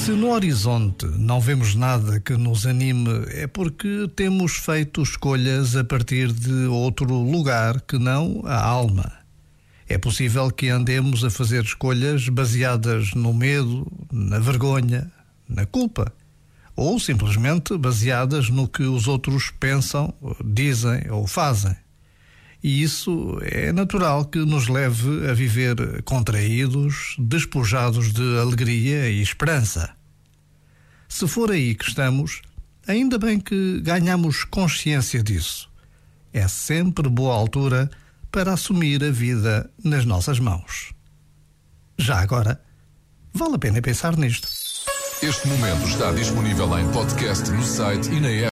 Se no horizonte não vemos nada que nos anime, é porque temos feito escolhas a partir de outro lugar que não a alma. É possível que andemos a fazer escolhas baseadas no medo, na vergonha, na culpa, ou simplesmente baseadas no que os outros pensam, dizem ou fazem. E isso é natural que nos leve a viver contraídos, despojados de alegria e esperança. Se for aí que estamos, ainda bem que ganhamos consciência disso. É sempre boa altura para assumir a vida nas nossas mãos. Já agora, vale a pena pensar nisto. Este momento está disponível em podcast no site e na app.